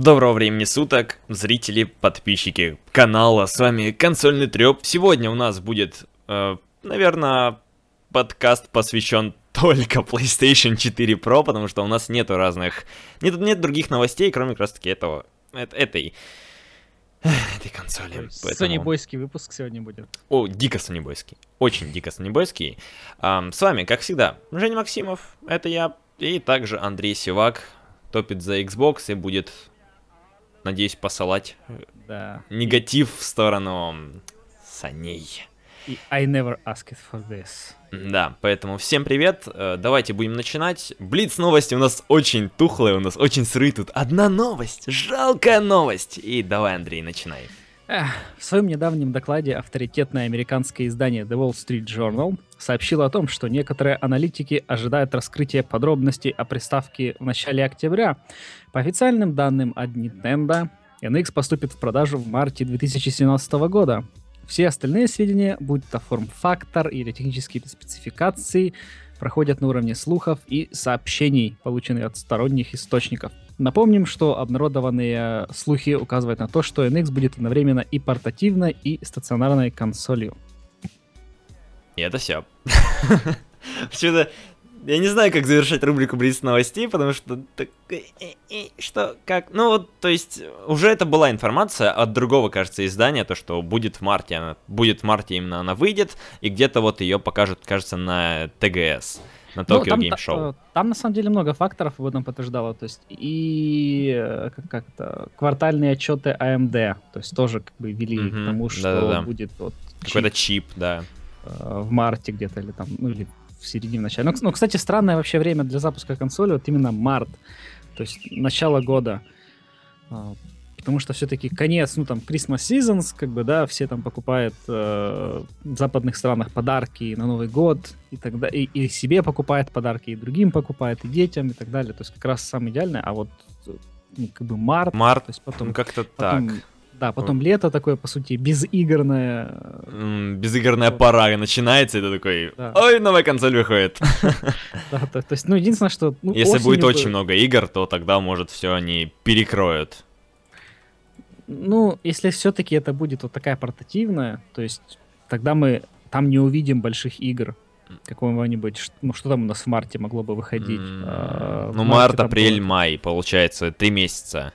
Доброго времени суток, зрители, подписчики канала, с вами Консольный Треп. Сегодня у нас будет, э, наверное, подкаст посвящен только PlayStation 4 Pro, потому что у нас нету разных, нет, нет других новостей, кроме как раз таки этого, этой, этой консоли. Поэтому... Сонибойский выпуск сегодня будет. О, дико сонибойский, очень дико сонибойский. Эм, с вами, как всегда, Женя Максимов, это я, и также Андрей Сивак, топит за Xbox и будет надеюсь, посылать да. негатив в сторону саней. И I never asked for this. Да, поэтому всем привет, э, давайте будем начинать. Блиц новости у нас очень тухлые, у нас очень сырые тут. Одна новость, жалкая новость. И давай, Андрей, начинай. В своем недавнем докладе авторитетное американское издание The Wall Street Journal сообщило о том, что некоторые аналитики ожидают раскрытия подробностей о приставке в начале октября. По официальным данным от Nintendo, NX поступит в продажу в марте 2017 года. Все остальные сведения, будь то форм-фактор или технические спецификации, проходят на уровне слухов и сообщений, полученных от сторонних источников. Напомним, что обнародованные слухи указывают на то, что NX будет одновременно и портативной, и стационарной консолью. И это все. Почему-то я не знаю, как завершать рубрику Блиц новостей, потому что так, что как, ну вот, то есть уже это была информация от другого, кажется, издания, то что будет в марте, она будет в марте именно она выйдет и где-то вот ее покажут, кажется, на ТГС на Tokyo ну, Game Show. Э, там на самом деле много факторов об этом подтверждало. То есть и э, как, как то квартальные отчеты AMD, то есть тоже как бы вели mm-hmm. к тому, что Да-да-да. будет вот какой-то чип, да. Э, в марте где-то или там, ну или в середине, в начале. Ну, ну, кстати, странное вообще время для запуска консоли, вот именно март, то есть начало года. Потому что все-таки конец, ну там Christmas Seasons, как бы, да, все там покупают э, в западных странах подарки на Новый год и тогда и, и себе покупают подарки, и другим покупают, и детям и так далее. То есть как раз самое идеальное, а вот ну, как бы март, март, то есть потом как-то потом, так. Да, потом mm. лето такое, по сути, безигорное. Mm, безигорная вот. пора начинается, и ты такой, да. ой, новая консоль выходит. Да, то есть, ну, единственное, что... Ну, Если будет очень много игр, то тогда, может, все они перекроют. Ну, если все-таки это будет вот такая портативная, то есть тогда мы там не увидим больших игр какого-нибудь, ну что там у нас в марте могло бы выходить? Mm, а, ну, март, апрель, было... май, получается, три месяца.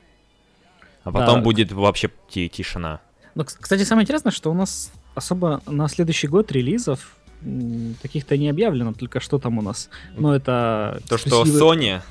А потом да. будет вообще тишина. Ну, кстати, самое интересное, что у нас особо на следующий год релизов таких-то не объявлено, только что там у нас. Ну, это... То, что Sony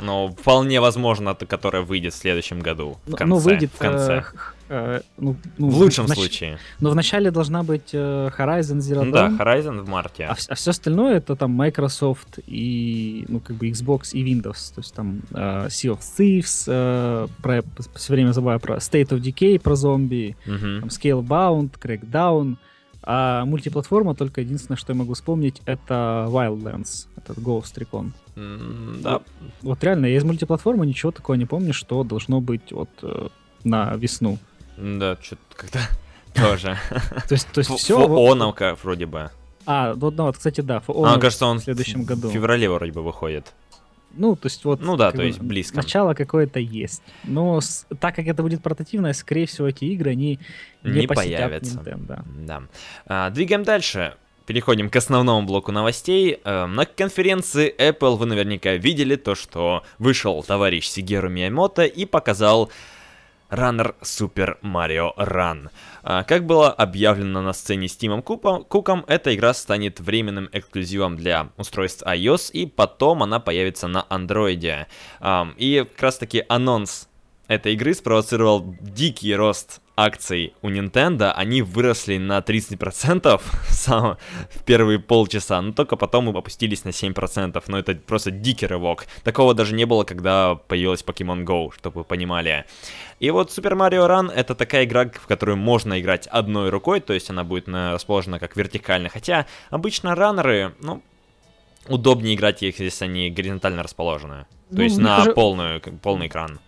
но вполне возможно, которая выйдет в следующем году. В ну, конце. Ну, выйдет в конце. Э, э, ну, ну, в лучшем в нач... случае. Но вначале должна быть э, Horizon Zero Dawn. Да, Horizon в марте. А, а все остальное это там Microsoft и, ну, как бы Xbox и Windows. То есть там э, Sea of Thieves, э, про, все время забываю про State of Decay, про зомби, uh-huh. там Scalebound, Crackdown. А мультиплатформа, только единственное, что я могу вспомнить, это Wildlands, этот Ghost Recon. Mm, да. Вот, вот реально, я из мультиплатформы ничего такого не помню, что должно быть вот э, на весну. Да, что-то когда тоже. То есть, то есть все... Фооновка вроде бы. А, вот, ну, вот, кстати, да, А, кажется, он в следующем году. В феврале вроде бы выходит. Ну, то есть вот... Ну да, то есть близко. Начало какое-то есть. Но с, так как это будет портативное, скорее всего, эти игры, они не, не появятся. Nintendo. Да. А, двигаем дальше. Переходим к основному блоку новостей. Э, на конференции Apple вы наверняка видели то, что вышел товарищ Сигеру Миямото и показал Runner Super Mario Run. А, как было объявлено на сцене с Тимом Куком, эта игра станет временным эксклюзивом для устройств iOS, и потом она появится на Android. И как раз таки анонс этой игры спровоцировал дикий рост акций у Nintendo, они выросли на 30% сам, в первые полчаса, но только потом мы опустились на 7%, но это просто дикий рывок. Такого даже не было, когда появилась Pokemon Go, чтобы вы понимали. И вот Super Mario Run это такая игра, в которую можно играть одной рукой, то есть она будет расположена как вертикально, хотя обычно раннеры, ну, удобнее играть их, если они горизонтально расположены. То ну, есть на же... полную, полный экран.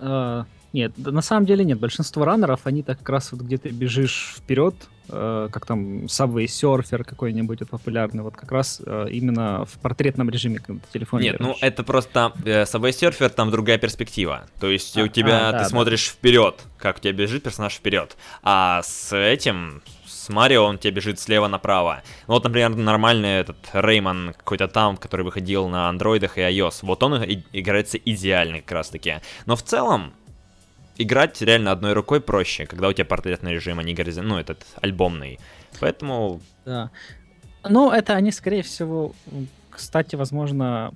Uh Нет, на самом деле нет. Большинство раннеров, они так как раз вот где ты бежишь вперед, э, как там Subway Surfer какой-нибудь вот популярный, вот как раз э, именно в портретном режиме, когда телефон Нет, держишь. ну это просто э, Subway Surfer, там другая перспектива. То есть а, у тебя, а, да, ты да. смотришь вперед, как у тебя бежит персонаж вперед. А с этим, с Марио он тебе бежит слева направо. Ну, вот, например, нормальный этот Реймон какой-то там, который выходил на андроидах и iOS. Вот он играется идеально как раз таки. Но в целом, играть реально одной рукой проще, когда у тебя портретный режим, а не горизонтальный, ну, этот альбомный. Поэтому... Да. Ну, это они, скорее всего, кстати, возможно,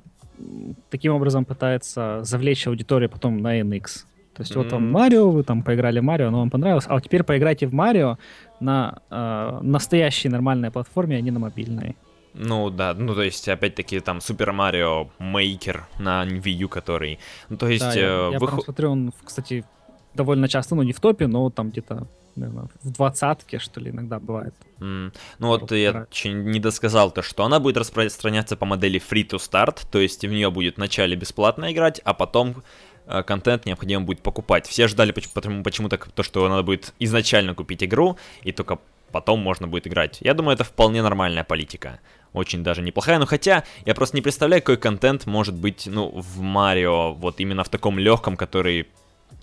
таким образом пытаются завлечь аудиторию потом на NX. То есть mm-hmm. вот там Марио, вы там поиграли в Марио, оно вам понравилось, а вот теперь поиграйте в Марио на э, настоящей нормальной платформе, а не на мобильной. Ну да, ну то есть опять-таки там Супер Марио Мейкер на Wii U, который, ну то есть... Да, я, э, я вы... смотрю, он, кстати, довольно часто, ну не в топе, но там где-то наверное, в двадцатке, что ли, иногда бывает. Mm. Ну вот я очень не досказал то, что она будет распространяться по модели free to start, то есть в нее будет вначале бесплатно играть, а потом э, контент необходимо будет покупать. Все ждали почему- почему-то то, что надо будет изначально купить игру, и только потом можно будет играть. Я думаю, это вполне нормальная политика. Очень даже неплохая, но хотя я просто не представляю, какой контент может быть, ну, в Марио, вот именно в таком легком, который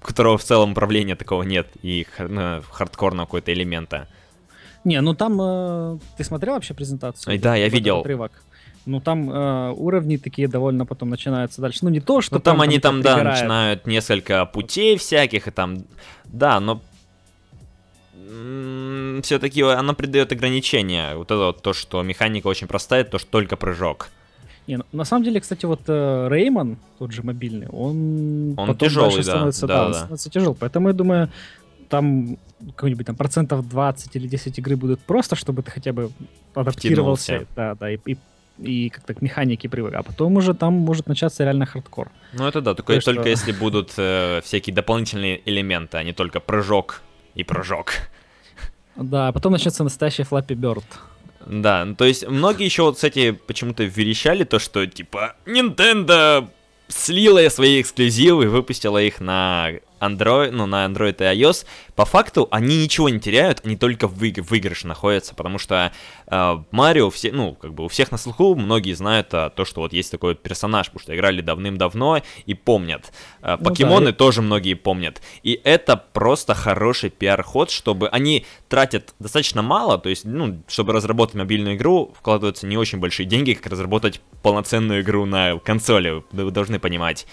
которого в целом управления такого нет, и ну, хардкорного какого-то элемента. Не, ну там э, ты смотрел вообще презентацию? Да, я видел. Отрывок? Ну там э, уровни такие довольно потом начинаются дальше. Ну не то, что. Ну там, там они там, да, начинают несколько путей всяких, и там. Да, но все-таки оно придает ограничения. Вот это вот то, что механика очень простая, то, что только прыжок. Не, на самом деле, кстати, вот э, Реймон, тот же мобильный, он, он тяжелый, да, становится, да, да, да. становится тяжелый. Поэтому я думаю, там какой-нибудь там процентов 20 или 10 игры будут просто, чтобы ты хотя бы адаптировался. Втянулся. Да, да, и, и, и как-то к механике привык. А потом уже там может начаться реально хардкор. Ну это да, только, только что... если будут э, всякие дополнительные элементы, а не только прыжок и прыжок. Да, а потом начнется настоящий Flappy Bird. Да, то есть многие еще вот, кстати, почему-то верещали то, что типа Nintendo слила свои эксклюзивы, выпустила их на Android, ну, на Android и iOS, по факту они ничего не теряют, они только в, выигр- в выигрыше находятся, потому что э, Марио, все, ну, как бы у всех на слуху, многие знают а, то, что вот есть такой персонаж, потому что играли давным-давно и помнят. Э, ну, покемоны да. тоже многие помнят. И это просто хороший пиар-ход, чтобы они тратят достаточно мало, то есть, ну, чтобы разработать мобильную игру, вкладываются не очень большие деньги, как разработать полноценную игру на консоли, вы должны понимать.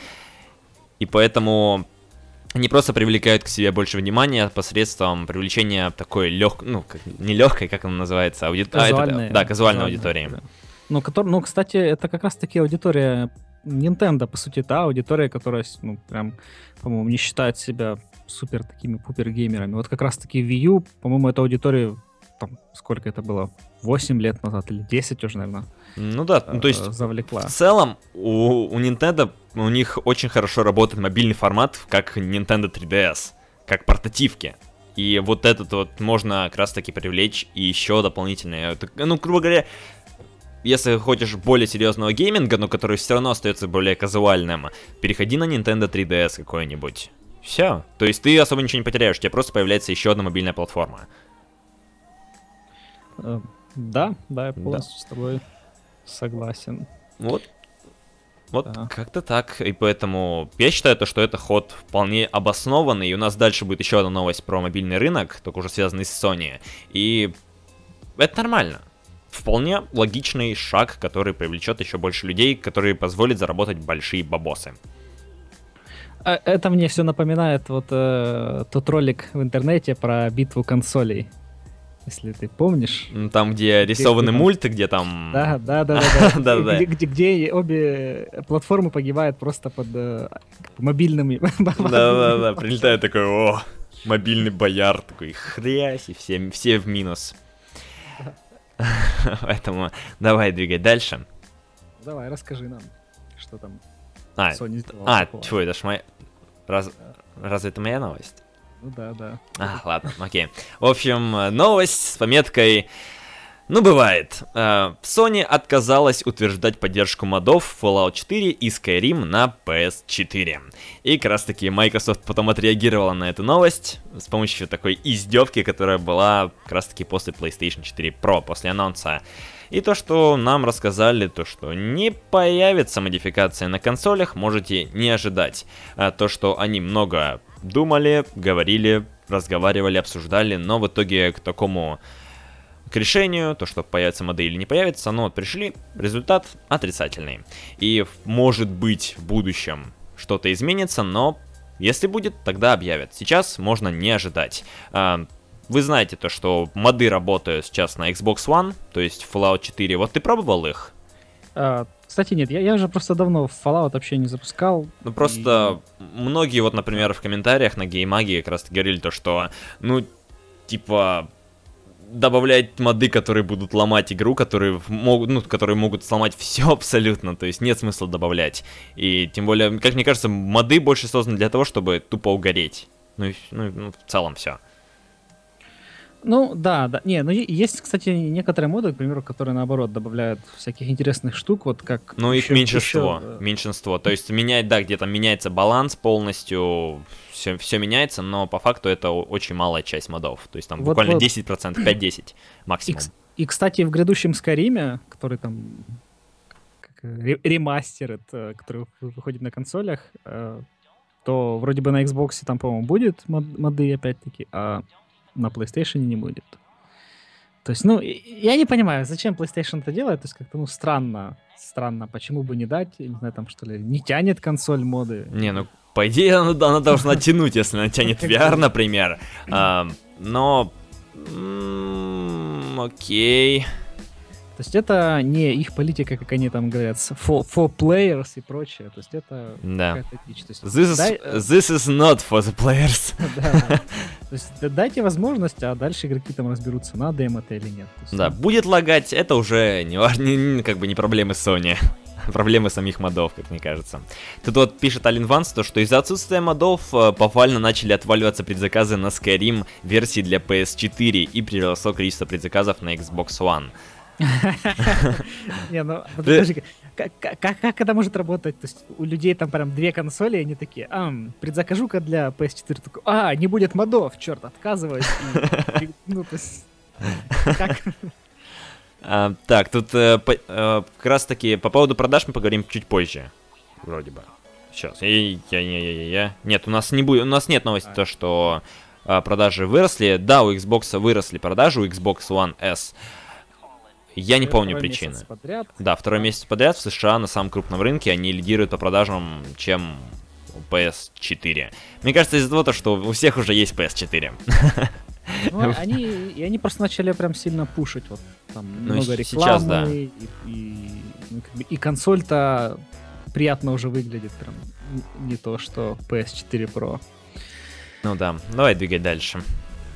И поэтому они просто привлекают к себе больше внимания посредством привлечения такой легкой, ну, как, не легкой, как она называется, аудитории. А, это, да, казуальной аудитории. Да. Ну, который, ну, кстати, это как раз-таки аудитория Nintendo, по сути, та аудитория, которая, ну, прям, по-моему, не считает себя супер такими пупер геймерами. Вот как раз-таки Wii U, по-моему, эта аудитория, там, сколько это было, 8 лет назад или 10 уже, наверное. Ну да, ну, то есть завлекла. в целом у, у Nintendo, у них очень хорошо работает мобильный формат, как Nintendo 3DS, как портативки. И вот этот вот можно как раз таки привлечь и еще дополнительные. Ну, грубо говоря, если хочешь более серьезного гейминга, но который все равно остается более казуальным, переходи на Nintendo 3DS какой-нибудь. Все. То есть ты особо ничего не потеряешь, у тебя просто появляется еще одна мобильная платформа. Э, да, да, я полностью да. с тобой Согласен. Вот. Вот да. как-то так. И поэтому я считаю, то, что это ход вполне обоснованный. И у нас дальше будет еще одна новость про мобильный рынок, только уже связанный с Sony. И это нормально. Вполне логичный шаг, который привлечет еще больше людей, который позволит заработать большие бабосы. А, это мне все напоминает вот э, тот ролик в интернете про битву консолей если ты помнишь. Там, где, где рисованы где, мульты, где там... Да, да, да, да. да. Где, где, обе платформы погибают просто под э, мобильными. Да, да, да, прилетает такой, о, мобильный бояр, такой хрясь, и все, все в минус. Поэтому давай двигай дальше. Давай, расскажи нам, что там а, Sony А, чего, это ж моя... Раз... Разве это моя новость? Ну да, да. А, ладно, окей. В общем, новость с пометкой Ну, бывает. Э, Sony отказалась утверждать поддержку модов Fallout 4 и Skyrim на PS4. И как раз таки Microsoft потом отреагировала на эту новость с помощью такой издевки, которая была как раз таки после PlayStation 4 Pro, после анонса. И то, что нам рассказали, то, что не появится модификация на консолях, можете не ожидать. А то, что они много думали, говорили, разговаривали, обсуждали, но в итоге к такому к решению, то, что появится модель или не появится, но пришли, результат отрицательный. И может быть в будущем что-то изменится, но если будет, тогда объявят. Сейчас можно не ожидать. А, вы знаете то, что моды работают сейчас на Xbox One, то есть Fallout 4. Вот ты пробовал их? А, кстати, нет, я, я уже просто давно Fallout вообще не запускал. Ну просто и... многие вот, например, в комментариях на геймаге как раз говорили то, что, ну, типа, добавлять моды, которые будут ломать игру, которые могут, ну, которые могут сломать все абсолютно, то есть нет смысла добавлять. И тем более, как мне кажется, моды больше созданы для того, чтобы тупо угореть. Ну, ну, ну в целом все. Ну, да, да. Не, ну есть, кстати, некоторые моды, к примеру, которые наоборот добавляют всяких интересных штук, вот как. Ну, их меньшинство. Еще... Меньшинство. То есть менять, да, где-то меняется баланс полностью, все, все меняется, но по факту это очень малая часть модов. То есть там вот, буквально вот. 10%, 5-10 максимум. И, и, кстати, в грядущем Скариме, который там как, ремастер, это, который выходит на консолях, э, то вроде бы на Xbox там, по-моему, будет мод, моды опять-таки, а на PlayStation не будет. То есть, ну, я не понимаю, зачем PlayStation это делает, то есть как-то, ну, странно, странно, почему бы не дать, не знаю, там, что ли, не тянет консоль моды. Не, ну, по идее, она, она должна тянуть, если она тянет VR, например, но... Окей... То есть это не их политика, как они там говорят, for, for players и прочее. То есть это да. какая-то дичь. То есть, this, is, дай... this is not for the players. да. То есть дайте возможность, а дальше игроки там разберутся, надо им это или нет. Есть, да, будет лагать, это уже не, не, как бы не проблемы Sony. проблемы самих модов, как мне кажется. Тут вот пишет Алин Ванс, то, что из-за отсутствия модов э, повально начали отваливаться предзаказы на Skyrim версии для PS4 и приросло количество предзаказов на Xbox One. Не, ну, подожди, как это может работать? То есть у людей там прям две консоли, и они такие, а, предзакажу-ка для PS4, такой, а, не будет модов, черт, отказываюсь. Ну, то есть, как? А, так, тут э, э, как раз таки по поводу продаж мы поговорим чуть позже, вроде бы. Сейчас, я, я, я, я. Нет, у нас не будет, у нас нет новости то, что э, продажи выросли. Да, у Xbox выросли продажи, у Xbox One S. Я не помню причины. Да, второй месяц подряд в США на самом крупном рынке они лидируют по продажам, чем PS4. Мне кажется, из-за того, что у всех уже есть PS4. Ну, они, и они просто начали прям сильно пушить. Вот там ну, много рекламы. Сейчас, да. И, и, ну, и консоль-то приятно уже выглядит. Прям не то, что PS4 Pro. Ну да, давай двигать дальше.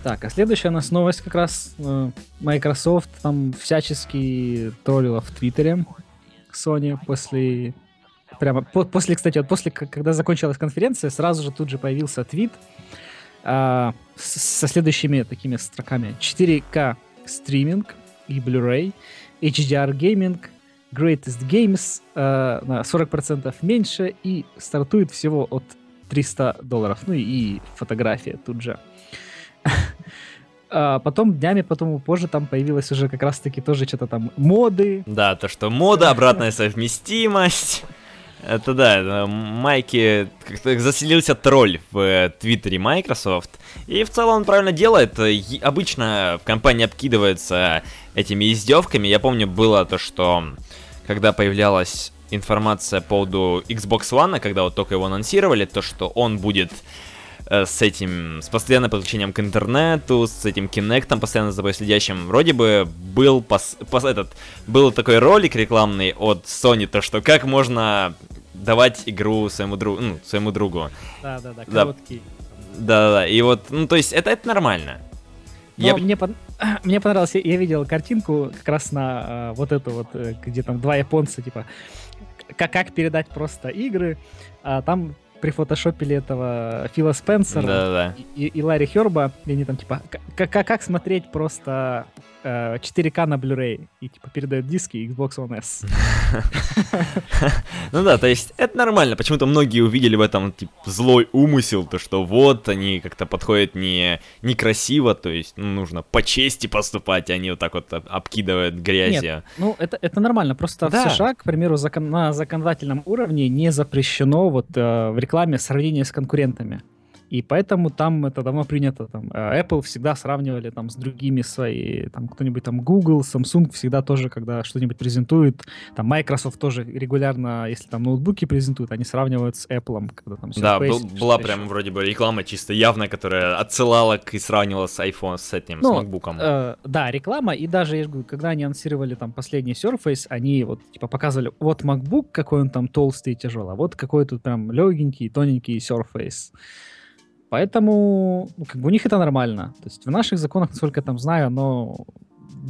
Так, а следующая у нас новость как раз. Э, Microsoft там всячески троллила в Твиттере Sony после... Прямо по, после, кстати, вот после, когда закончилась конференция, сразу же тут же появился твит а, со следующими такими строками. 4К стриминг и Blu-ray, HDR гейминг, Greatest Games на 40% меньше и стартует всего от 300 долларов. Ну и фотография тут же. А потом днями, потом позже там появилось уже как раз-таки тоже что-то там моды. Да, то, что мода, обратная совместимость. Это да, Майки как-то заселился тролль в э, Твиттере Microsoft. И в целом он правильно делает. Обычно компания обкидывается этими издевками. Я помню, было то, что когда появлялась информация по поводу Xbox One, когда вот только его анонсировали, то, что он будет с этим, с постоянным подключением к интернету, с этим Kinect, постоянно за тобой следящим, вроде бы был пос, пос, этот, был такой ролик рекламный от Sony, то что как можно давать игру своему другу, ну, своему другу. Да, да, да, короткий. Да, да, да, и вот, ну, то есть это, это нормально. Но я... мне, под... мне понравилось, я видел картинку как раз на э, вот эту вот, э, где там два японца, типа, как, как передать просто игры, а там прифотошопили этого Фила Спенсера Да-да-да. и, и Ларри Херба, и они там типа, как, как смотреть просто 4К э, на Blu-ray и типа передают диски Xbox One S. Ну да, то есть это нормально. Почему-то многие увидели в этом типа, злой умысел, то что вот они как-то подходят не некрасиво, то есть ну, нужно по чести поступать, а они вот так вот обкидывают грязью. Нет, ну это, это нормально. Просто да. в США, к примеру, закон, на законодательном уровне не запрещено вот э, в рекламе сравнение с конкурентами. И поэтому там это давно принято. Там, э, Apple всегда сравнивали там с другими свои, там кто-нибудь там Google, Samsung всегда тоже, когда что-нибудь презентует, там Microsoft тоже регулярно, если там ноутбуки презентуют, они сравнивают с Apple, когда там Да, был, была прям вроде бы реклама чисто явная, которая отсылала и сравнивала с iPhone с этим, ну, с MacBook. Э, да, реклама, и даже, я говорю, когда они анонсировали там последний Surface, они вот типа показывали, вот MacBook, какой он там толстый и тяжелый, а вот какой тут прям легенький, тоненький Surface. Поэтому ну, как бы у них это нормально. То есть в наших законах, насколько я там знаю, оно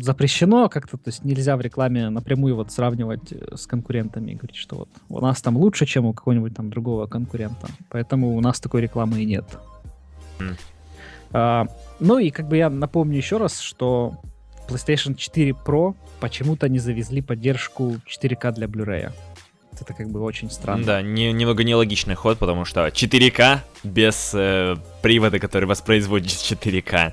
запрещено как-то, то есть нельзя в рекламе напрямую вот сравнивать э, с конкурентами и говорить, что вот у нас там лучше, чем у какого-нибудь там другого конкурента. Поэтому у нас такой рекламы и нет. Mm. А, ну и как бы я напомню еще раз, что PlayStation 4 Pro почему-то не завезли поддержку 4К для Blu-ray это как бы очень странно. Да, не, немного нелогичный ход, потому что 4К без э, привода, который воспроизводит 4К.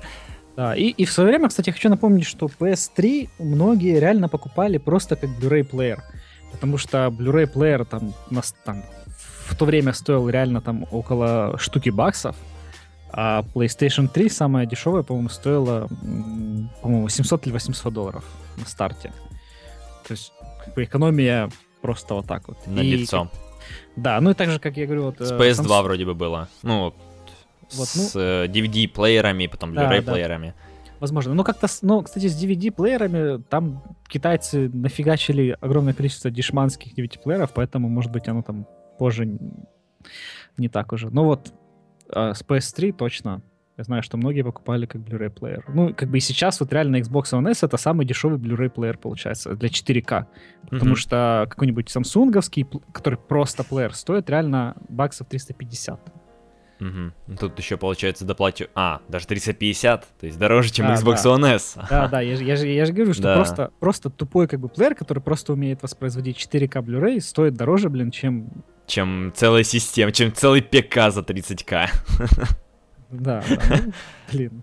Да, и, и в свое время, кстати, хочу напомнить, что PS3 многие реально покупали просто как Blu-ray плеер. Потому что Blu-ray плеер там, нас, там в то время стоил реально там около штуки баксов. А PlayStation 3 самая дешевая, по-моему, стоила, по-моему, 700 или 800 долларов на старте. То есть как бы экономия Просто вот так вот. На и, лицо. Да, ну и так же, как я говорю, вот... PS2 Samsung... вроде бы было. Ну, вот, ну... с э, DVD-плеерами, потом Blu-ray-плеерами. Да. Возможно. Ну, как-то, ну, кстати, с DVD-плеерами там китайцы нафигачили огромное количество дешманских DVD-плееров, поэтому, может быть, оно там позже не так уже. Ну вот, э, с PS3 точно я знаю, что многие покупали как Blu-ray плеер. Ну, как бы и сейчас вот реально Xbox One S это самый дешевый Blu-ray плеер получается для 4К. Потому mm-hmm. что какой-нибудь самсунговский, который просто плеер, стоит реально баксов 350. Угу. Тут еще получается доплатю... А, даже 350, то есть дороже, чем да, Xbox да. One S. Да, да, я, я, же, я же говорю, что да. просто, просто тупой как бы плеер, который просто умеет воспроизводить 4К Blu-ray, стоит дороже, блин, чем... Чем целая система, чем целый ПК за 30К. Да, да. Ну, блин.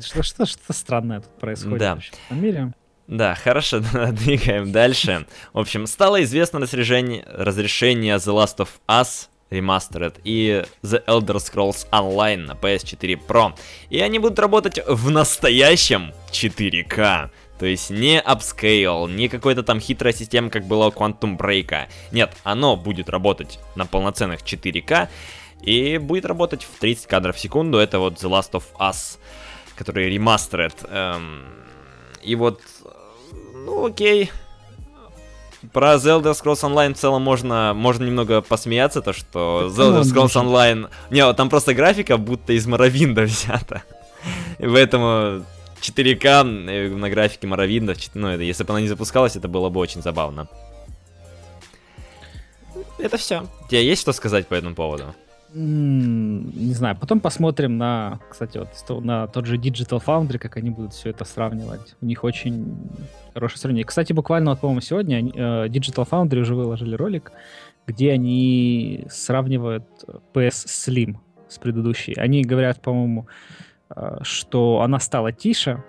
Что, что, что странное тут происходит да. в мире? Да, хорошо, двигаем дальше. В общем, стало известно разрешение, разрешение The Last of Us Remastered и The Elder Scrolls Online на PS4 Pro. И они будут работать в настоящем 4К. То есть не upscale, не какой-то там хитрая система, как была у Quantum Break. Нет, оно будет работать на полноценных 4К. И будет работать в 30 кадров в секунду. Это вот The Last of Us, который ремастерит. Эм, и вот, ну окей. Про Elder Scrolls Online в целом можно, можно немного посмеяться, то что The Elder Scrolls Online... Не, там просто графика будто из Моровинда взята. И поэтому 4К э, на графике Моровинда, ну, это, если бы она не запускалась, это было бы очень забавно. Это все. У тебя есть что сказать по этому поводу? Не знаю, потом посмотрим на, кстати, вот на тот же Digital Foundry, как они будут все это сравнивать. У них очень хорошее сравнение. Кстати, буквально, вот, по-моему, сегодня э, Digital Foundry уже выложили ролик, где они сравнивают PS Slim с предыдущей. Они говорят, по-моему, э, что она стала тише,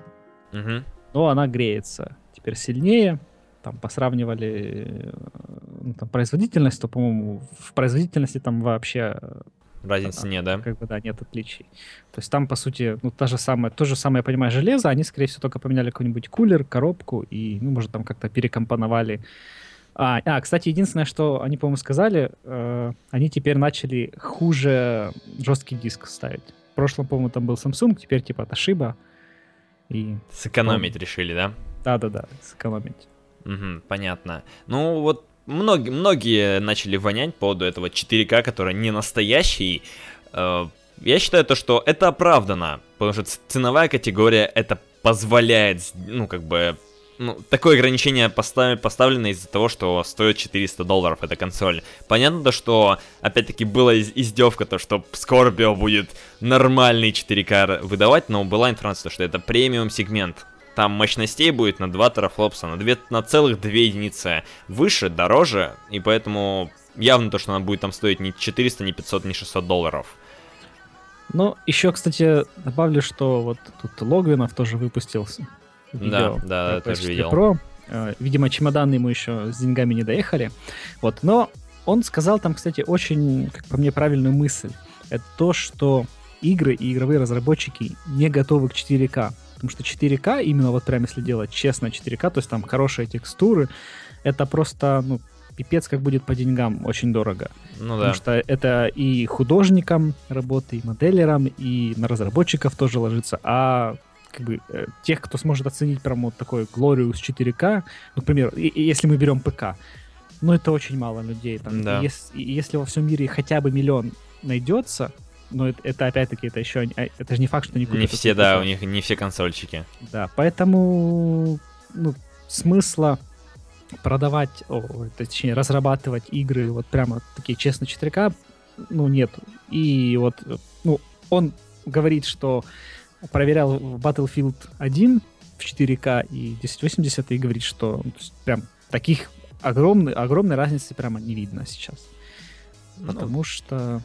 угу. но она греется теперь сильнее. Там посравнивали э, ну, там, производительность, то, по-моему, в производительности там вообще... Э, Разницы нет, да? Как бы, да, нет отличий. То есть там, по сути, ну, та же самая, то же самое, я понимаю, железо, они, скорее всего, только поменяли какой-нибудь кулер, коробку и, ну, может, там как-то перекомпоновали. А, а кстати, единственное, что они, по-моему, сказали, э, они теперь начали хуже жесткий диск ставить. В прошлом, по-моему, там был Samsung, теперь типа Toshiba. И... Сэкономить решили, да? Да-да-да, сэкономить. Угу, понятно. Ну, вот многие, многие начали вонять по поводу этого 4К, который не настоящий. Э, я считаю то, что это оправдано, потому что ценовая категория это позволяет, ну, как бы, ну, такое ограничение постав... поставлено из-за того, что стоит 400 долларов эта консоль. Понятно то, что, опять-таки, была издевка, то, что Scorpio будет нормальный 4К выдавать, но была информация, что это премиум сегмент. Там мощностей будет на 2 терафлопса, на, 2, на целых 2 единицы выше, дороже, и поэтому явно то, что она будет там стоить не 400, не 500, не 600 долларов. Ну, еще, кстати, добавлю, что вот тут Логвинов тоже выпустился. Видео да, да, я тоже видел. Pro. Э, видимо, чемоданы ему еще с деньгами не доехали. Вот, но он сказал там, кстати, очень, как по мне, правильную мысль. Это то, что игры и игровые разработчики не готовы к 4К. Потому что 4К, именно вот прям если делать честно 4К, то есть там хорошие текстуры, это просто, ну, пипец как будет по деньгам очень дорого. Ну да. Потому что это и художникам работы, и моделерам, и на разработчиков тоже ложится. А как бы э, тех, кто сможет оценить прям вот такой Glorious 4К, например, и, и если мы берем ПК, ну это очень мало людей. Там, да. если, если во всем мире хотя бы миллион найдется, но это, это опять-таки это еще а, это же не факт, что они купят. Не все, да, у них не все консольчики. Да, поэтому ну, смысла продавать, о, точнее, разрабатывать игры вот прямо такие честно 4К, ну, нет. И вот, ну, он говорит, что проверял Battlefield 1 в 4К и 1080 и говорит, что ну, прям таких огромной, огромной разницы прямо не видно сейчас. Ну, Потому что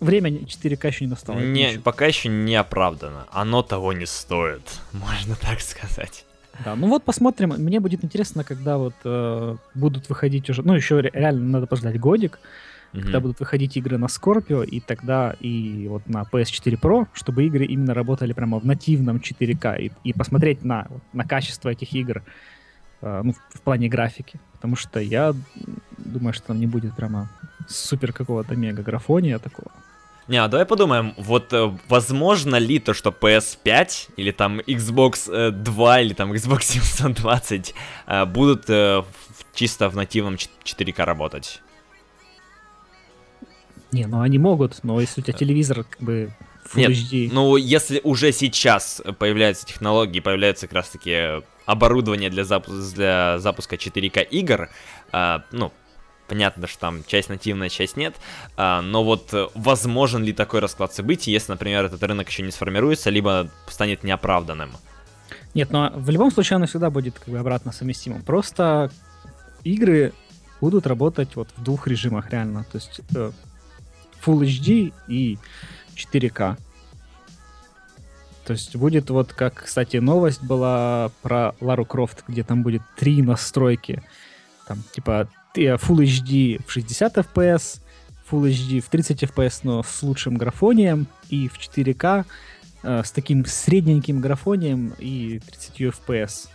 время 4К еще не настало. Не, пока еще не оправдано. Оно того не стоит, можно так сказать. Да, ну вот посмотрим. Мне будет интересно, когда вот э, будут выходить уже. Ну, еще реально надо подождать годик, mm-hmm. когда будут выходить игры на Scorpio, и тогда и вот на PS4 Pro, чтобы игры именно работали прямо в нативном 4К, и, и посмотреть на, на качество этих игр э, ну, в плане графики. Потому что я думаю, что там не будет прямо супер какого-то мега графония такого. Не, а давай подумаем, вот э, возможно ли то, что PS5 или там Xbox э, 2 или там Xbox 720 э, будут э, чисто в нативном 4К работать? Не, ну они могут, но если у тебя телевизор как бы Full Нет, HD... ну если уже сейчас появляются технологии, появляется как раз таки оборудование для, запу- для запуска 4К игр, э, ну, Понятно, что там часть нативная, часть нет, а, но вот э, возможен ли такой расклад событий, если, например, этот рынок еще не сформируется, либо станет неоправданным? Нет, но в любом случае оно всегда будет как бы обратно совместимым. Просто игры будут работать вот в двух режимах реально. То есть э, Full HD и 4К. То есть будет вот как, кстати, новость была про Лару Крофт, где там будет три настройки. Там типа Full HD в 60 FPS, Full HD в 30 FPS, но с лучшим графонием, и в 4К э, с таким средненьким графонием и 30 FPS.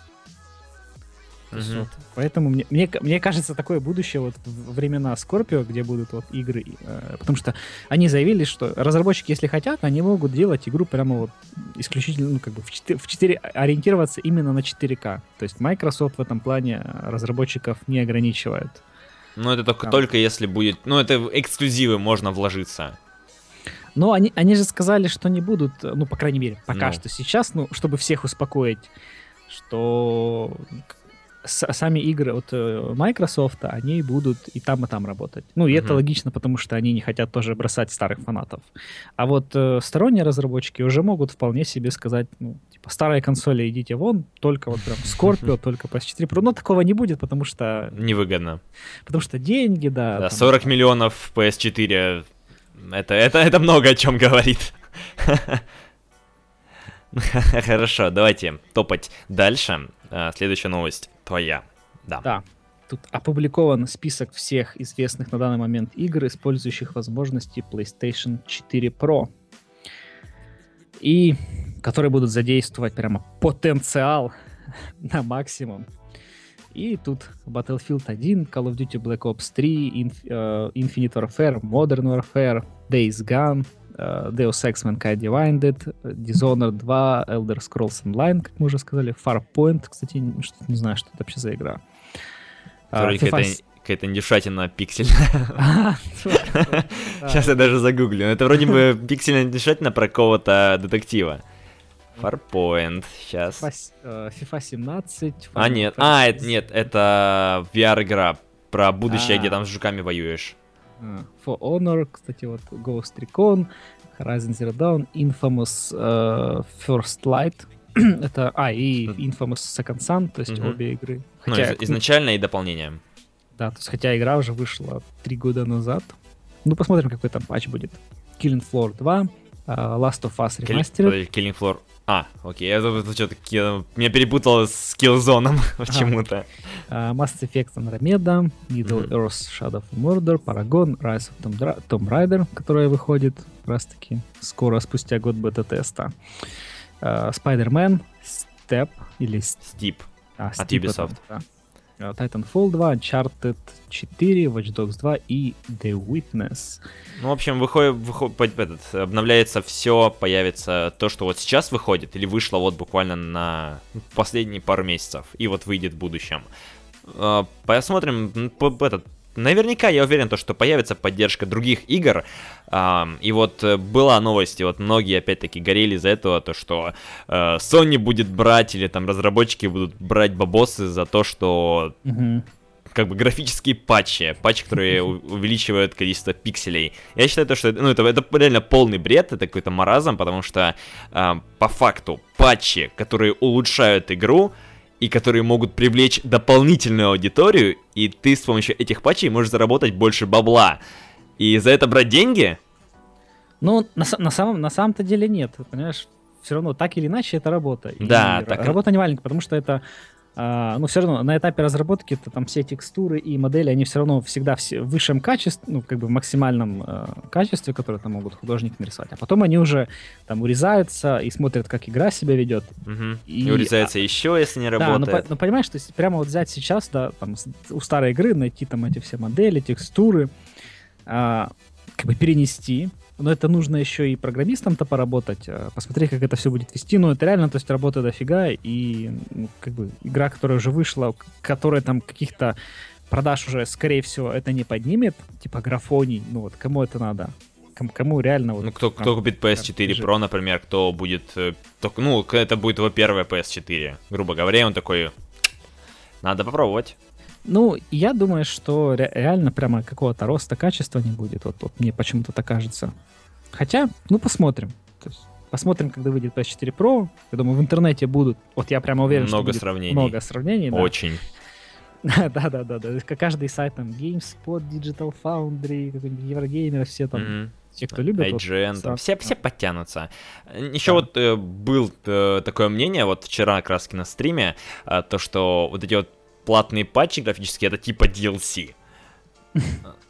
Угу. Вот. Поэтому мне, мне, мне кажется, такое будущее вот времена Scorpio, где будут вот игры, э, потому что они заявили, что разработчики, если хотят, они могут делать игру прямо вот исключительно, ну, как бы в 4, в 4 ориентироваться именно на 4К. То есть Microsoft в этом плане разработчиков не ограничивает. Ну, это только, только если будет... Ну, это эксклюзивы можно вложиться. Но они, они же сказали, что не будут, ну, по крайней мере, пока ну. что сейчас, ну, чтобы всех успокоить, что сами игры от э, Microsoft, они будут и там, и там работать. Ну, и mm-hmm. это логично, потому что они не хотят тоже бросать старых фанатов. А вот э, сторонние разработчики уже могут вполне себе сказать, ну, типа, старые консоли идите вон, только вот прям Scorpio, только PS4 Pro. Но такого не будет, потому что... Невыгодно. Потому что деньги, да. Да, там, 40 миллионов PS4, это, это, это много о чем говорит. Хорошо, давайте топать дальше. А, следующая новость твоя. Да. Да. Тут опубликован список всех известных на данный момент игр, использующих возможности PlayStation 4 Pro. И которые будут задействовать прямо потенциал на максимум. И тут Battlefield 1, Call of Duty Black Ops 3, Inf- uh, Infinite Warfare, Modern Warfare, Days Gone, Deus Ex Mankind Divided, Dishonored 2, Elder Scrolls Online, как мы уже сказали, Farpoint, кстати, не знаю, что это вообще за игра. Uh, FIFA... какая-то индюшатина пиксельная. Сейчас я даже загуглю. Это вроде бы пиксельная индюшатина про какого-то детектива. Farpoint, сейчас. FIFA, FIFA 17. А, нет, а, это, нет, это VR-игра про будущее, а. где там с жуками воюешь. For Honor, кстати, вот Ghost Recon, Horizon Zero Dawn, Infamous uh, First Light, это, а, и Infamous Second Sun, то есть обе игры. Ну, хотя, ну, изначально и дополнение. Да, то есть хотя игра уже вышла три года назад. Ну, посмотрим, какой там патч будет. Killing Floor 2, uh, Last of Us Remastered. Killing Floor а, окей, я это что-то меня перепутало с Killzone почему-то. Uh, Mass Effect Andromeda, Middle mm-hmm. Earth Shadow of Murder, Paragon, Rise of Tomb, Tomb Raider, которая выходит как раз-таки скоро, спустя год бета-теста. Uh, Spider-Man, Step или... Steep. А, От Ubisoft. да. Э, Titanfall 2, Uncharted 4, Watch Dogs 2 и The Witness. Ну, в общем, выходит, выходит этот, обновляется все, появится то, что вот сейчас выходит, или вышло вот буквально на последние пару месяцев, и вот выйдет в будущем. Э, посмотрим, этот, наверняка я уверен, то, что появится поддержка других игр. И вот э, была новость, и вот многие опять-таки горели за этого, то что э, Sony будет брать, или там разработчики будут брать бабосы за то, что как бы графические патчи, патчи, которые увеличивают количество пикселей. Я считаю, то, что ну, это, это реально полный бред, это какой-то маразм, потому что э, по факту патчи, которые улучшают игру, и которые могут привлечь дополнительную аудиторию, и ты с помощью этих патчей можешь заработать больше бабла. И за это брать деньги? Ну, на, на, самом, на самом-то деле нет, понимаешь? Все равно так или иначе это работа. Да, и так. Работа не маленькая, потому что это а, ну, все равно на этапе разработки то там все текстуры и модели, они все равно всегда все в высшем качестве, ну, как бы в максимальном э, качестве, которое там могут художники нарисовать. А потом они уже там урезаются и смотрят, как игра себя ведет. Угу. И, и урезается а, еще, если не работает. Да, но, но понимаешь, то есть прямо вот взять сейчас, да, там у старой игры найти там эти все модели, текстуры, а, как бы перенести но это нужно еще и программистам-то поработать, а, посмотреть, как это все будет вести. Ну, это реально, то есть, работа дофига, и ну, как бы игра, которая уже вышла, которая там каких-то продаж уже, скорее всего, это не поднимет, типа графоний, ну вот, кому это надо? Кому, кому реально вот... Ну, кто, кто купит PS4 Pro, например, кто будет... Э, ну, это будет его первая PS4, грубо говоря, и он такой... Надо попробовать. Ну, я думаю, что ре- реально прямо какого-то роста качества не будет. Вот, вот мне почему-то так кажется. Хотя, ну, посмотрим. То есть, посмотрим, когда выйдет PS4 Pro. Я думаю, в интернете будут. Вот я прямо уверен, много что сравнений. много сравнений. Да. Очень. Да-да-да. да. Каждый сайт там GameSpot, Digital Foundry, какой-нибудь Еврогеймер, все там. Mm-hmm. Те, кто любит. IGN, вот, там, все, все подтянутся. Еще да. вот э, был э, такое мнение, вот вчера как раз на стриме, э, то, что вот эти вот платные патчи графические, это типа DLC.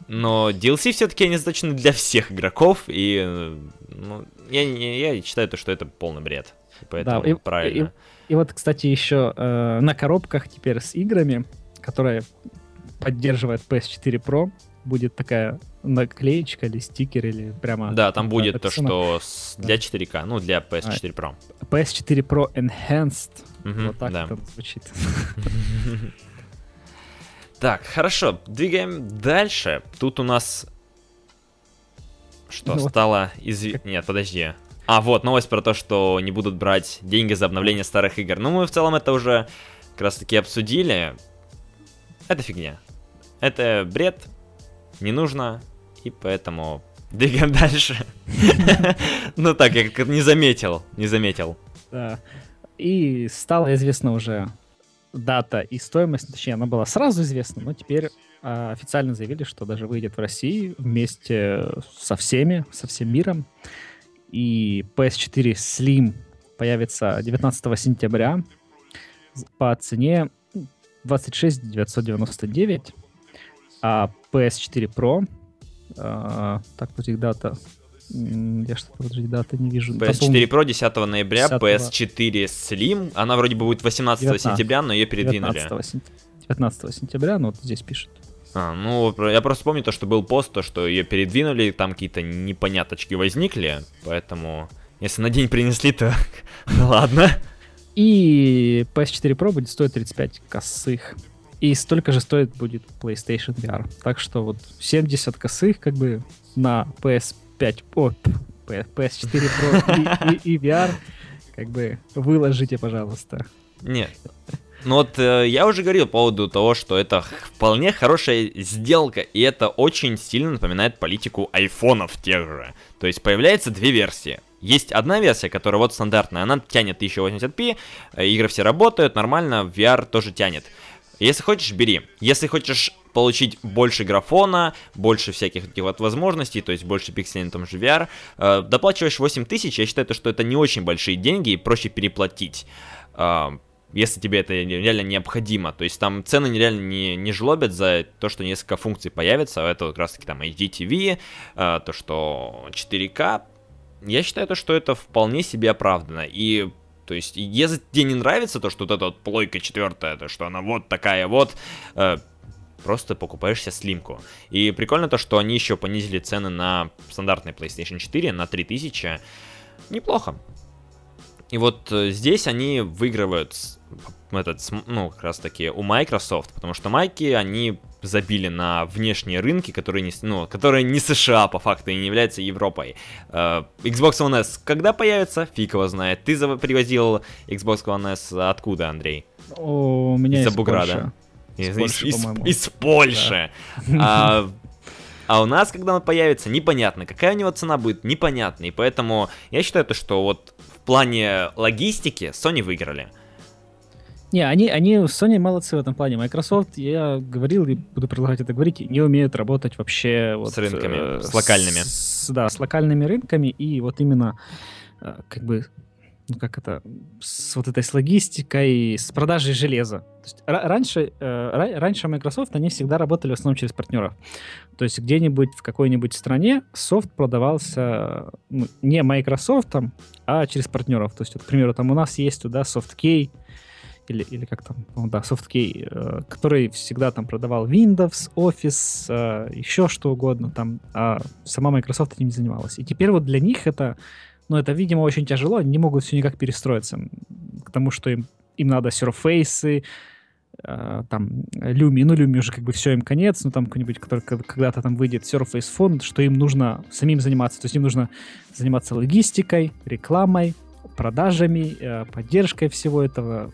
Но DLC все-таки они заточены для всех игроков, и ну, я, я считаю, то, что это полный бред. Поэтому да, и, правильно. И, и вот, кстати, еще э, на коробках теперь с играми, которые поддерживает PS4 Pro, будет такая наклеечка или стикер, или прямо... Да, там будет то, что для 4К, ну, для PS4 Pro. PS4 Pro Enhanced. Угу, вот так да. это звучит. Так, хорошо, двигаем дальше. Тут у нас... Что, ну, стало изв... Нет, подожди. А, вот, новость про то, что не будут брать деньги за обновление старых игр. Ну, мы в целом это уже как раз таки обсудили. Это фигня. Это бред, не нужно, и поэтому двигаем дальше. Ну так, я как не заметил, не заметил. Да. И стало известно уже дата и стоимость, точнее, она была сразу известна, но теперь э, официально заявили, что даже выйдет в России вместе со всеми, со всем миром. И PS4 Slim появится 19 сентября по цене 26 999, а PS4 Pro, э, так, вот их дата, я что-то, подожди, дата не вижу. PS4 Pro 10 ноября, 10... PS4 Slim, она вроде бы будет 18 19, сентября, но ее передвинули. 19, сентя... 19 сентября, ну вот здесь пишет. А, ну, я просто помню то, что был пост, то, что ее передвинули, там какие-то непоняточки возникли, поэтому, если на день принесли, то ладно. И PS4 Pro будет стоить 35 косых. И столько же стоит будет PlayStation VR. Так что вот 70 косых как бы на PS 5, о, PS4 Pro и, и, и VR. как бы выложите, пожалуйста. Нет. Ну вот э, я уже говорил по поводу того, что это вполне хорошая сделка, и это очень сильно напоминает политику айфонов тех же. То есть появляется две версии. Есть одна версия, которая вот стандартная, она тянет 1080p, э, игры все работают, нормально, VR тоже тянет. Если хочешь, бери. Если хочешь получить больше графона, больше всяких таких вот возможностей, то есть больше пикселей на том же VR, э, доплачиваешь 8 тысяч, я считаю, что это не очень большие деньги и проще переплатить. Э, если тебе это реально необходимо. То есть там цены нереально не, не жлобят за то, что несколько функций появится. Это как раз таки там HDTV, э, то, что 4К. Я считаю, то, что это вполне себе оправдано. И то есть, если тебе не нравится то, что вот эта вот плойка четвертая, то, что она вот такая вот, э, просто покупаешь себе слимку. И прикольно то, что они еще понизили цены на стандартный PlayStation 4 на 3000. Неплохо. И вот э, здесь они выигрывают этот, ну, как раз таки у Microsoft, потому что майки, они забили на внешние рынки, которые не, ну, которые не США по факту и не являются Европой. Uh, Xbox One S когда появится? Фиг его знает. Ты привозил Xbox One S откуда, Андрей? О, у меня из Буграда. Из, Польши, из, из, Польши. Да. А, а у нас, когда он появится, непонятно. Какая у него цена будет, непонятно. И поэтому я считаю, то, что вот в плане логистики Sony выиграли. Не, они, они, Sony молодцы в этом плане. Microsoft, я говорил и буду продолжать это говорить, не умеют работать вообще... Вот, с рынками, э, с локальными. С, да, с локальными рынками и вот именно э, как бы ну как это, с вот этой с логистикой, с продажей железа. То есть раньше, э, раньше Microsoft, они всегда работали в основном через партнеров. То есть где-нибудь в какой-нибудь стране софт продавался ну, не Microsoft, а через партнеров. То есть, вот, к примеру, там у нас есть туда SoftKey, или, или как там, ну, да, SoftKey, э, который всегда там продавал Windows, Office, э, еще что угодно там, а сама Microsoft этим не занималась. И теперь вот для них это, ну, это, видимо, очень тяжело, они не могут все никак перестроиться. К тому, что им, им надо Surface, э, там, Lumi, ну, Lumi уже как бы все им конец, ну, там какой-нибудь, который когда-то там выйдет Surface Font, что им нужно самим заниматься, то есть им нужно заниматься логистикой, рекламой, продажами, э, поддержкой всего этого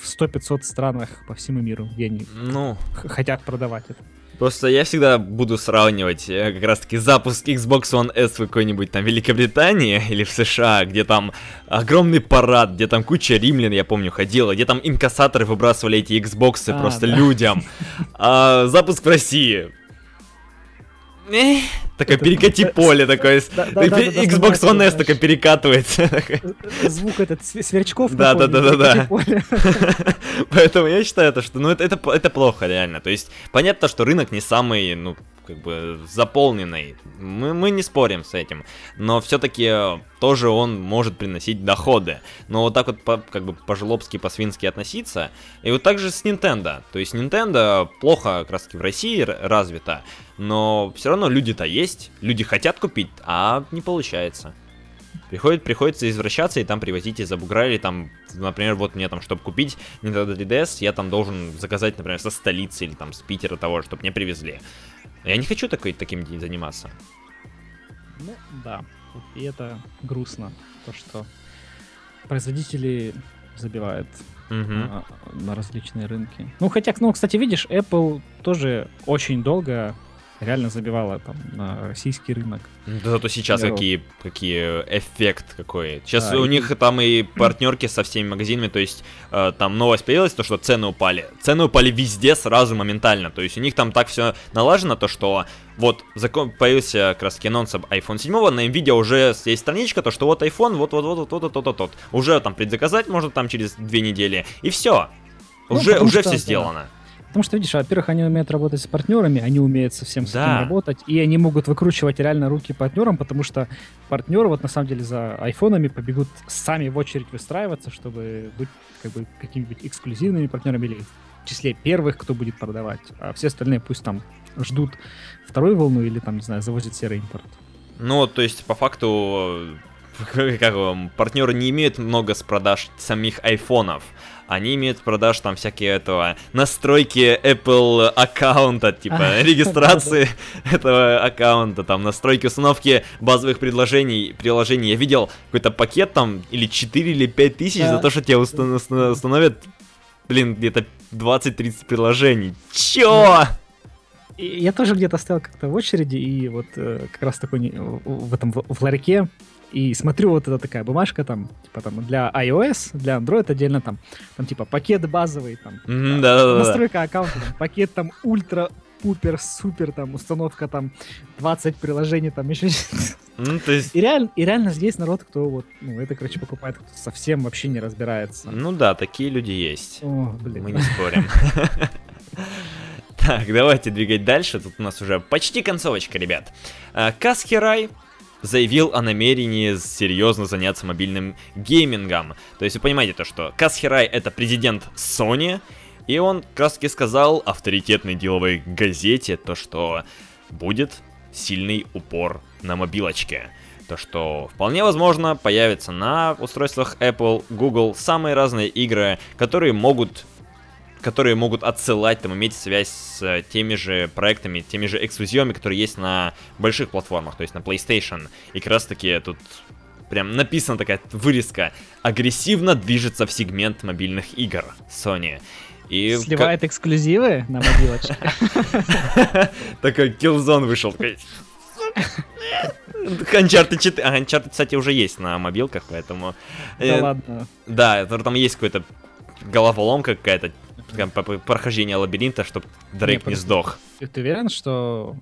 в 100-500 странах по всему миру, где они ну, хотят продавать это. Просто я всегда буду сравнивать э, как раз-таки запуск Xbox One S в какой-нибудь там Великобритании или в США, где там огромный парад, где там куча римлян, я помню, ходила, где там инкассаторы выбрасывали эти Xboxы а, просто да. людям. А запуск в России Такое перекати поле такое. Xbox One S такой перекатывается. Звук этот сверчков. Да, да, да, да, да. Поэтому я считаю, это, что ну это, это, это плохо реально. То есть понятно, что рынок не самый, ну, как бы заполненный. Мы, мы не спорим с этим. Но все-таки э, тоже он может приносить доходы. Но вот так вот по, как бы по-жлобски, по-свински относиться. И вот так же с Nintendo. То есть Nintendo плохо как раз таки в России развита. Но все равно люди-то есть. Люди хотят купить, а не получается. Приходит, приходится извращаться и там привозить из Абугра или там, например, вот мне там, чтобы купить Nintendo 3DS, я там должен заказать, например, со столицы или там с Питера того, чтобы мне привезли. Я не хочу такой, таким заниматься. Ну, да. И это грустно, то, что производители забивают угу. на, на различные рынки. Ну, хотя, ну, кстати, видишь, Apple тоже очень долго реально забивала там на российский рынок. Да зато сейчас какие, какие э, эффект какой. Сейчас да, у и... них там и партнерки со всеми магазинами, то есть э, там новость появилась, то что цены упали. Цены упали везде сразу моментально, то есть у них там так все налажено, то что вот закон, появился как раз анонс iPhone 7, на Nvidia уже есть страничка, то что вот iPhone, вот-вот-вот-вот-вот-вот-вот-вот. Уже там предзаказать можно там через две недели, и все. Ну, уже уже все что, сделано. Потому что, видишь, во-первых, они умеют работать с партнерами, они умеют совсем с да. этим работать, и они могут выкручивать реально руки партнерам, потому что партнеры вот на самом деле за айфонами побегут сами в очередь выстраиваться, чтобы быть как бы какими-нибудь эксклюзивными партнерами или в числе первых, кто будет продавать, а все остальные пусть там ждут вторую волну или там, не знаю, завозят серый импорт. Ну, то есть, по факту, как партнеры не имеют много с продаж самих айфонов, они имеют продаж там всякие этого настройки Apple аккаунта, типа регистрации этого аккаунта, там настройки установки базовых предложений, приложений. Я видел какой-то пакет там или 4 или 5 тысяч за то, что тебе установят, блин, где-то 20-30 приложений. Чё? Я тоже где-то стоял как-то в очереди, и вот э, как раз такой в этом в ларьке и смотрю, вот это такая бумажка там, типа там для iOS, для Android отдельно там, там типа пакет базовый, там, mm, да, да, настройка да. аккаунта, там, пакет там ультра пупер, супер, там, установка, там, 20 приложений, там, еще ну, то есть... и, реально, и реально здесь народ, кто вот, ну, это, короче, покупает, кто совсем вообще не разбирается. Ну да, такие люди есть. О, блин. Мы не спорим. Так, давайте двигать дальше. Тут у нас уже почти концовочка, ребят. А, Касхирай заявил о намерении серьезно заняться мобильным геймингом. То есть вы понимаете то, что Касхирай это президент Sony, и он как сказал авторитетной деловой газете то, что будет сильный упор на мобилочке. То, что вполне возможно появится на устройствах Apple, Google самые разные игры, которые могут которые могут отсылать, там, иметь связь с э, теми же проектами, теми же эксклюзивами, которые есть на больших платформах, то есть на PlayStation. И как раз таки тут прям написана такая вырезка. Агрессивно движется в сегмент мобильных игр Sony. И Сливает как... эксклюзивы на мобилочке. Такой Killzone вышел. Uncharted 4. А, Uncharted, кстати, уже есть на мобилках, поэтому... Да э, ладно. Да, там есть какой-то головоломка какая-то, прохождение лабиринта, чтобы Дрейк не, не сдох. Ты, ты уверен, что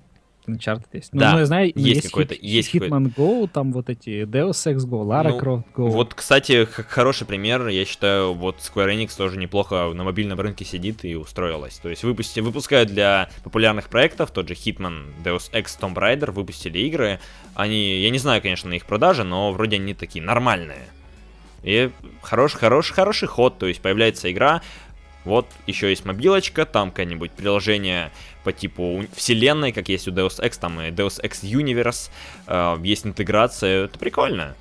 Uncharted есть? Ну, да, ну, я знаю, есть, есть какой-то. Есть Hitman Go, там вот эти Deus Ex Go, Lara ну, Croft Go. Вот, кстати, хороший пример, я считаю, вот Square Enix тоже неплохо на мобильном рынке сидит и устроилась. То есть выпусти, выпускают для популярных проектов, тот же Hitman, Deus Ex, Tomb Raider, выпустили игры. Они, я не знаю, конечно, на их продажи, но вроде они такие нормальные. И хороший, хороший, хороший ход, то есть появляется игра, вот еще есть мобилочка, там какое-нибудь приложение по типу вселенной, как есть у Deus Ex, там и Deus Ex Universe, э, есть интеграция, это прикольно.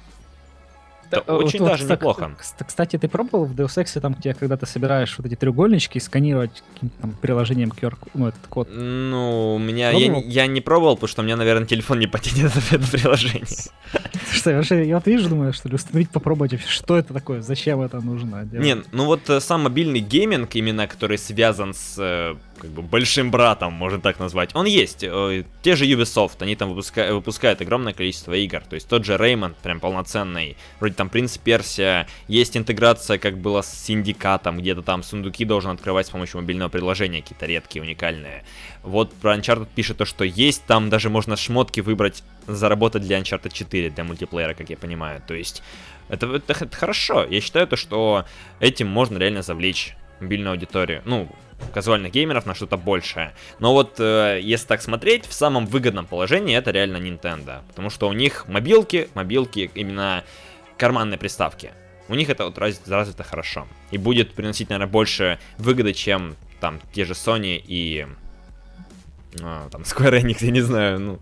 Это да, очень вот, даже вот, неплохо. Кстати, ты пробовал в Deus Ex, там, где когда ты собираешь вот эти треугольнички, сканировать каким-то там приложением QR, ну, этот код? Ну, у меня... Я, я не пробовал, потому что у меня, наверное, телефон не потянет это приложение. Что, вообще, я вот вижу, думаю, что ли, установить, попробовать вообще, что это такое, зачем это нужно делать? Не, ну вот э, сам мобильный гейминг, именно который связан с э, как бы большим братом, можно так назвать, он есть. Э, те же Ubisoft, они там выпускают, выпускают огромное количество игр. То есть тот же Rayman, прям полноценный. Вроде там Принц Персия, есть интеграция, как было с Синдикатом, где-то там сундуки должен открывать с помощью мобильного приложения, какие-то редкие, уникальные. Вот про Uncharted пишет то, что есть, там даже можно шмотки выбрать, заработать для Uncharted 4, для мультиплеера, как я понимаю. То есть это, это, это хорошо. Я считаю то, что этим можно реально завлечь мобильную аудиторию. Ну, казуальных геймеров на что-то большее. Но вот э, если так смотреть, в самом выгодном положении это реально Nintendo. Потому что у них мобилки, мобилки именно карманные приставки. У них это вот развито, развито хорошо. И будет приносить, наверное, больше выгоды, чем там те же Sony и э, там Square Enix, я не знаю. Ну.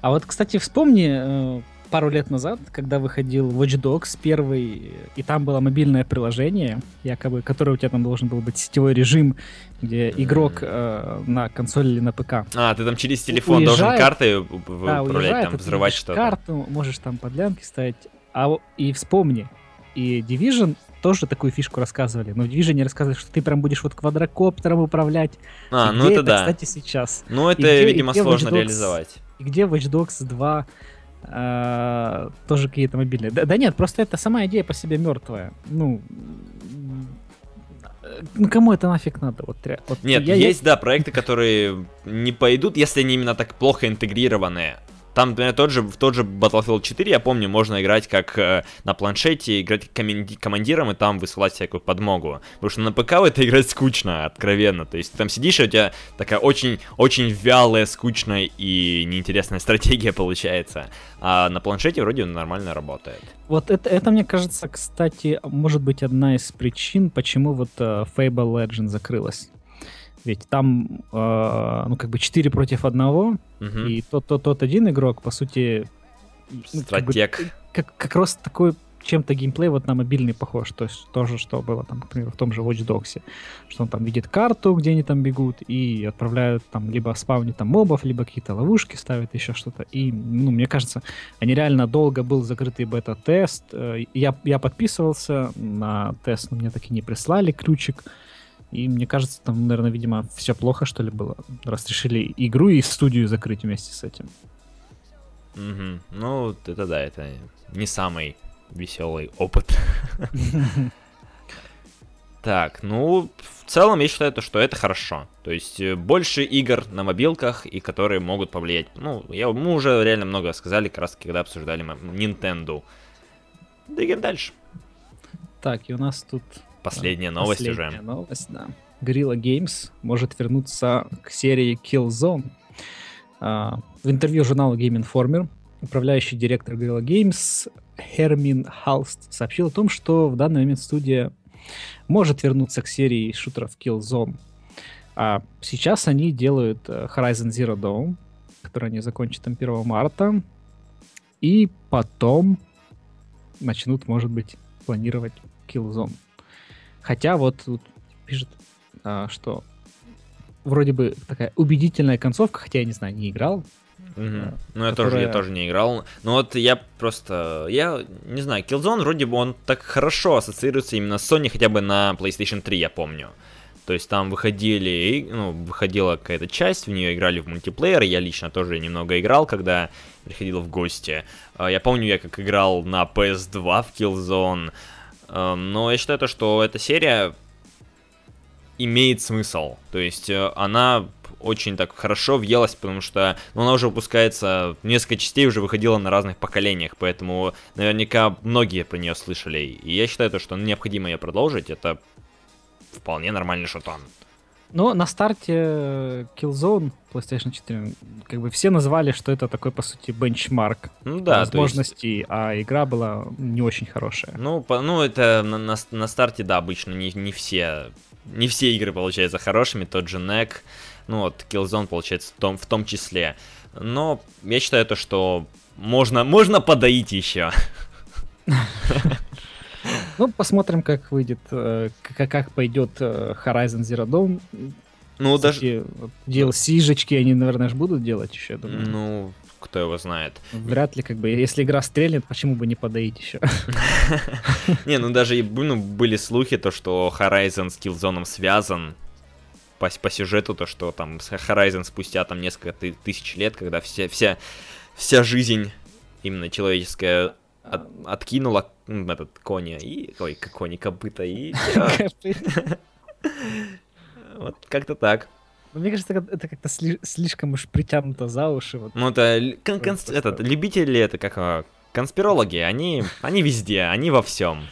А вот, кстати, вспомни, э, пару лет назад, когда выходил Watch Dogs первый, и там было мобильное приложение, якобы, которое у тебя там должен был быть сетевой режим, где игрок э, на консоли или на ПК. А, ты там через телефон уезжает, должен карты да, управлять, уезжает, там, взрывать что-то. карту, можешь там подлянки ставить. А, и вспомни, и Division тоже такую фишку рассказывали. Но в Division не рассказывали, что ты прям будешь вот квадрокоптером управлять. А, и ну это, это да. кстати, сейчас. Ну это, где, видимо, сложно Dogs, реализовать. И где Watch Dogs 2 э, тоже какие-то мобильные. Да, да нет, просто это сама идея по себе мертвая. Ну, ну кому это нафиг надо? Вот, вот Нет, я, есть, я... да, проекты, которые не пойдут, если они именно так плохо интегрированные. Там, например, тот же, в тот же Battlefield 4, я помню, можно играть как э, на планшете, играть команди- командиром и там высылать всякую подмогу. Потому что на ПК в это играть скучно, откровенно. То есть ты там сидишь, и у тебя такая очень, очень вялая, скучная и неинтересная стратегия получается. А на планшете вроде нормально работает. Вот это, это, мне кажется, кстати, может быть одна из причин, почему вот uh, Fable Legend закрылась. Ведь там, э, ну, как бы 4 против 1, угу. и тот, тот, тот один игрок, по сути... Ну, Стратег. Как бы, как, как раз такой чем-то геймплей вот на мобильный похож. То есть тоже, что было там, например, в том же Watch Dogs. Что он там видит карту, где они там бегут, и отправляют там либо спавнить там мобов, либо какие-то ловушки ставят, еще что-то. И, ну, мне кажется, они реально долго был закрытый бета-тест. Э, я, я подписывался на тест, но мне так и не прислали ключик. И мне кажется, там, наверное, видимо, все плохо, что ли, было. Раз решили игру и студию закрыть вместе с этим. Угу. Ну, это да, это не самый веселый опыт. Так, ну, в целом я считаю, что это хорошо. То есть э, больше игр на мобилках, и которые могут повлиять. Ну, я, мы уже реально много сказали, как раз когда обсуждали Nintendo. Двигаем дальше. Так, и у нас тут... Последняя новость последняя уже. новость, да. Guerrilla Games может вернуться к серии Killzone. А, в интервью журналу Game Informer управляющий директор Guerrilla Games Хермин Халст сообщил о том, что в данный момент студия может вернуться к серии шутеров Killzone. А сейчас они делают э, Horizon Zero Dawn, который они закончат там 1 марта. И потом начнут, может быть, планировать Killzone. Хотя вот тут пишет, а, что вроде бы такая убедительная концовка, хотя я не знаю, не играл, Угу. Ну, я, которая... тоже, я тоже не играл. Но вот я просто... Я не знаю, Killzone вроде бы он так хорошо ассоциируется именно с Sony, хотя бы на PlayStation 3, я помню. То есть там выходили, ну, выходила какая-то часть, в нее играли в мультиплеер. Я лично тоже немного играл, когда приходил в гости. А, я помню, я как играл на PS2 в Killzone. Но я считаю то, что эта серия имеет смысл. То есть э, она очень так хорошо въелась, потому что ну, она уже выпускается, несколько частей уже выходила на разных поколениях, поэтому наверняка многие про нее слышали. И я считаю, то, что необходимо ее продолжить, это вполне нормальный шутан. Но на старте Killzone PlayStation 4 как бы все назвали, что это такой, по сути, бенчмарк ну, да, возможностей, есть... а игра была не очень хорошая. Ну, по, ну это на, на, на старте, да, обычно не, не все не все игры получаются хорошими, тот же NEC, ну вот Killzone получается в том, в том числе. Но я считаю то, что можно, можно подоить еще. Ну, посмотрим, как выйдет, э, как, как пойдет э, Horizon Zero Dawn. Ну, даже... DLC-жечки они, наверное, же будут делать еще, я думаю. Ну, кто его знает. Вряд ли, как бы, если игра стрельнет, почему бы не подоить еще? Не, ну даже ну, были слухи, то, что Horizon с Killzone связан, по, по сюжету, то, что там Horizon спустя там несколько ты, тысяч лет, когда вся, вся, вся жизнь именно человеческая от, откинула этот коня и... Ой, кони, копыта и... Вот как-то так. Мне кажется, это как-то слишком уж притянуто за уши. Вот. Ну, это, кон- кон- этот, любители, это как а, конспирологи, они, они везде, они во всем.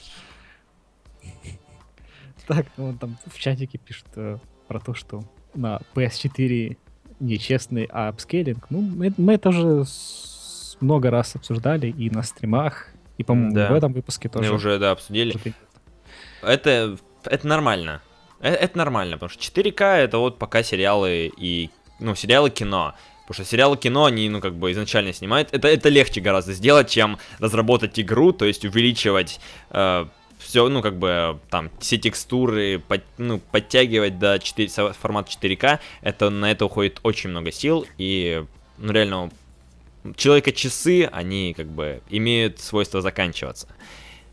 Так, ну там в чатике пишут, э, про то, что на PS4 нечестный апскейлинг. Ну, мы, мы это уже много раз обсуждали и на стримах, и, по-моему, да. в этом выпуске тоже. Мы уже, да, обсудили. Это, это нормально. Это, это нормально, потому что 4К это вот пока сериалы и, ну, сериалы кино. Потому что сериалы кино, они, ну, как бы изначально снимают. Это, это легче гораздо сделать, чем разработать игру, то есть увеличивать э, все, ну, как бы, там, все текстуры, под, ну, подтягивать до 4, формата 4К, это, на это уходит очень много сил, и, ну, реально, человека часы, они, как бы, имеют свойство заканчиваться.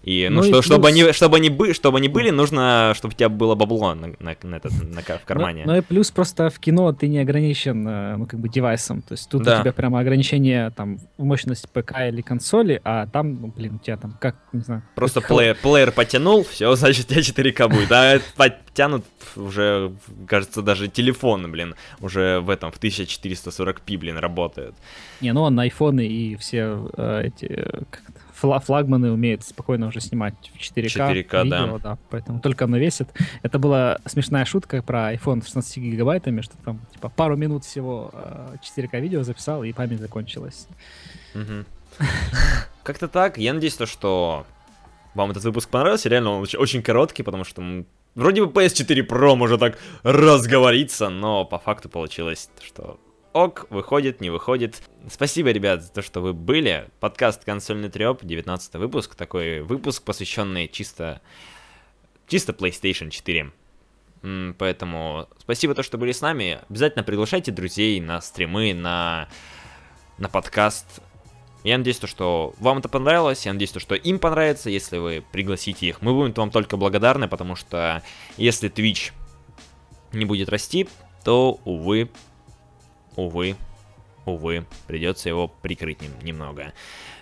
И, ну, ну что, и чтобы, они, чтобы, они бы, чтобы они были, нужно, чтобы у тебя было бабло на, на, на, этот, на, в кармане. Ну, ну и плюс просто в кино ты не ограничен, э, ну, как бы, девайсом. То есть тут да. у тебя прямо ограничение, там, мощность ПК или консоли, а там, ну, блин, у тебя там, как, не знаю... Просто плеер, плеер потянул, все, значит, у тебя 4К будет. А подтянут уже, кажется, даже телефоны, блин, уже в этом, в 1440p, блин, работают. Не, ну, он на айфоны и все э, эти, как это, флагманы умеют спокойно уже снимать в 4К, 4К видео, да. да. Поэтому только оно весит. Это была смешная шутка про iPhone с 16 гигабайтами, что там типа пару минут всего 4К э, видео записал, и память закончилась. Как-то так. Я надеюсь, то, что вам этот выпуск понравился. Реально он очень короткий, потому что вроде бы PS4 Pro может так разговориться, но по факту получилось, что ок, выходит, не выходит. Спасибо, ребят, за то, что вы были. Подкаст «Консольный треп», 19 выпуск. Такой выпуск, посвященный чисто, чисто PlayStation 4. Поэтому спасибо, то, что были с нами. Обязательно приглашайте друзей на стримы, на, на подкаст. Я надеюсь, то, что вам это понравилось, я надеюсь, то, что им понравится, если вы пригласите их. Мы будем вам только благодарны, потому что если Twitch не будет расти, то, увы, увы, увы, придется его прикрыть немного.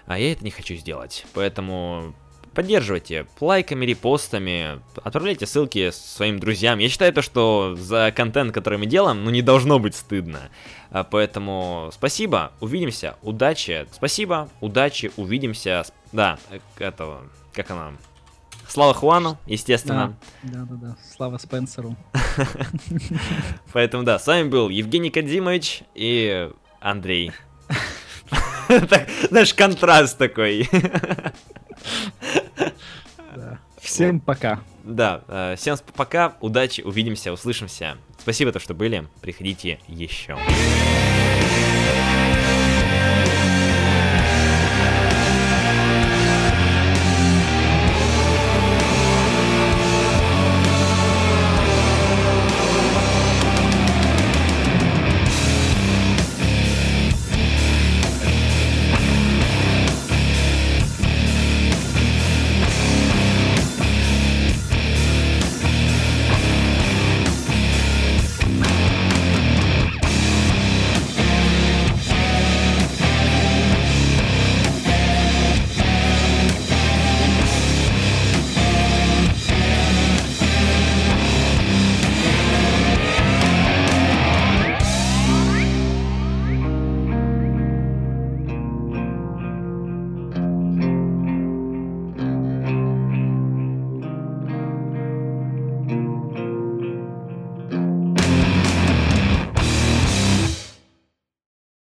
А я это не хочу сделать. Поэтому поддерживайте лайками, репостами, отправляйте ссылки своим друзьям. Я считаю то, что за контент, который мы делаем, ну не должно быть стыдно. А, поэтому спасибо, увидимся, удачи, спасибо, удачи, увидимся. Да, этого, как она, Слава Хуану, естественно. Да, да, да. Слава Спенсеру. Поэтому да, с вами был Евгений Кадимович и Андрей. Знаешь, контраст такой. Всем пока. Да, э, всем пока, удачи, увидимся, услышимся. Спасибо, то, что были. Приходите еще.